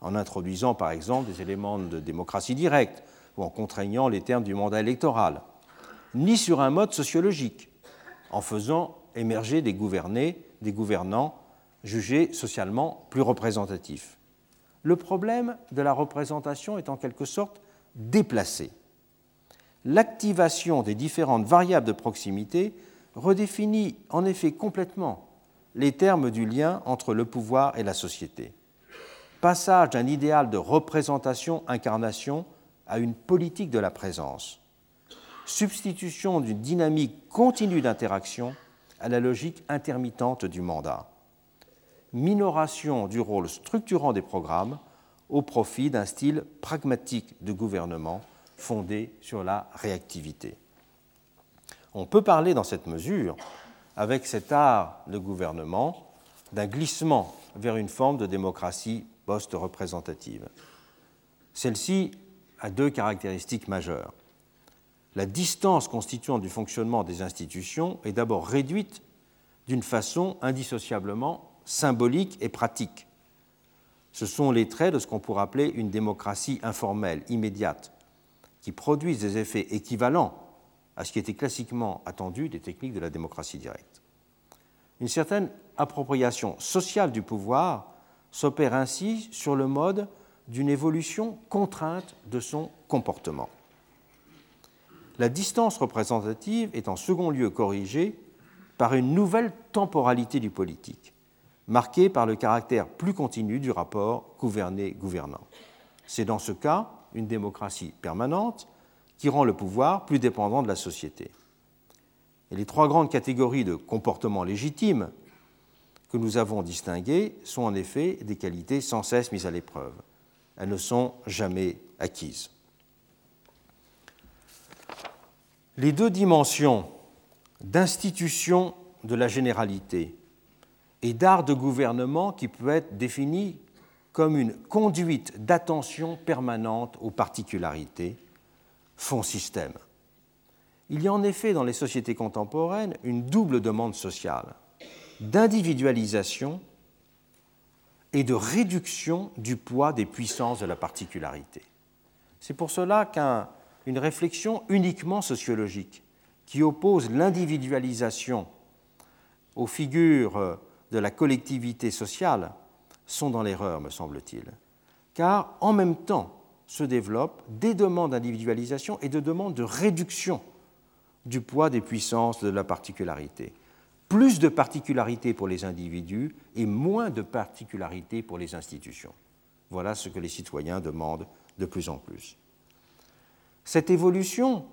en introduisant par exemple des éléments de démocratie directe ou en contraignant les termes du mandat électoral, ni sur un mode sociologique, en faisant émerger des gouvernés, des gouvernants jugés socialement plus représentatifs. Le problème de la représentation est en quelque sorte déplacé. L'activation des différentes variables de proximité redéfinit en effet complètement les termes du lien entre le pouvoir et la société. Passage d'un idéal de représentation-incarnation à une politique de la présence. Substitution d'une dynamique continue d'interaction à la logique intermittente du mandat. Minoration du rôle structurant des programmes au profit d'un style pragmatique de gouvernement fondé sur la réactivité. On peut parler dans cette mesure, avec cet art de gouvernement, d'un glissement vers une forme de démocratie post-représentative. Celle-ci a deux caractéristiques majeures. La distance constituante du fonctionnement des institutions est d'abord réduite d'une façon indissociablement symbolique et pratique. Ce sont les traits de ce qu'on pourrait appeler une démocratie informelle, immédiate, qui produisent des effets équivalents à ce qui était classiquement attendu des techniques de la démocratie directe. Une certaine appropriation sociale du pouvoir s'opère ainsi sur le mode d'une évolution contrainte de son comportement. La distance représentative est en second lieu corrigée par une nouvelle temporalité du politique, marquée par le caractère plus continu du rapport gouverné-gouvernant. C'est dans ce cas une démocratie permanente qui rend le pouvoir plus dépendant de la société. Et les trois grandes catégories de comportements légitimes que nous avons distinguées sont en effet des qualités sans cesse mises à l'épreuve. Elles ne sont jamais acquises. Les deux dimensions d'institution de la généralité et d'art de gouvernement qui peut être définies comme une conduite d'attention permanente aux particularités font système. Il y a en effet dans les sociétés contemporaines une double demande sociale d'individualisation et de réduction du poids des puissances de la particularité. C'est pour cela qu'une réflexion uniquement sociologique qui oppose l'individualisation aux figures de la collectivité sociale sont dans l'erreur, me semble-t-il. Car en même temps, se développent des demandes d'individualisation et de demandes de réduction du poids des puissances de la particularité. Plus de particularités pour les individus et moins de particularités pour les institutions. Voilà ce que les citoyens demandent de plus en plus. Cette évolution,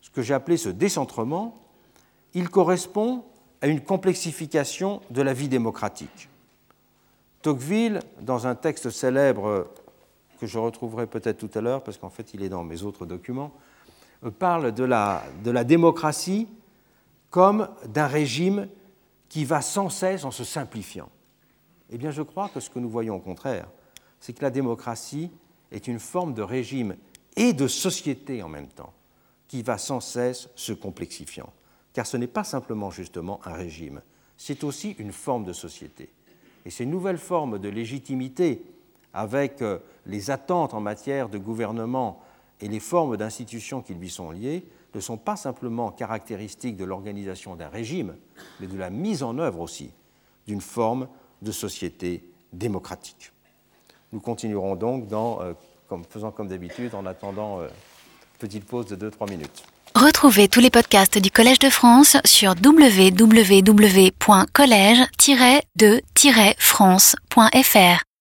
ce que j'ai appelé ce décentrement, il correspond à une complexification de la vie démocratique. Tocqueville, dans un texte célèbre que je retrouverai peut-être tout à l'heure, parce qu'en fait il est dans mes autres documents, euh, parle de la, de la démocratie comme d'un régime qui va sans cesse en se simplifiant. Eh bien, je crois que ce que nous voyons au contraire, c'est que la démocratie est une forme de régime et de société en même temps, qui va sans cesse se complexifiant. Car ce n'est pas simplement justement un régime, c'est aussi une forme de société. Et ces nouvelles formes de légitimité avec euh, les attentes en matière de gouvernement et les formes d'institutions qui lui sont liées, ne sont pas simplement caractéristiques de l'organisation d'un régime, mais de la mise en œuvre aussi d'une forme de société démocratique. Nous continuerons donc euh, faisant comme d'habitude en attendant euh, petite pause de 2-3 minutes. Retrouvez tous les podcasts du Collège de France sur www.collège-de-france.fr.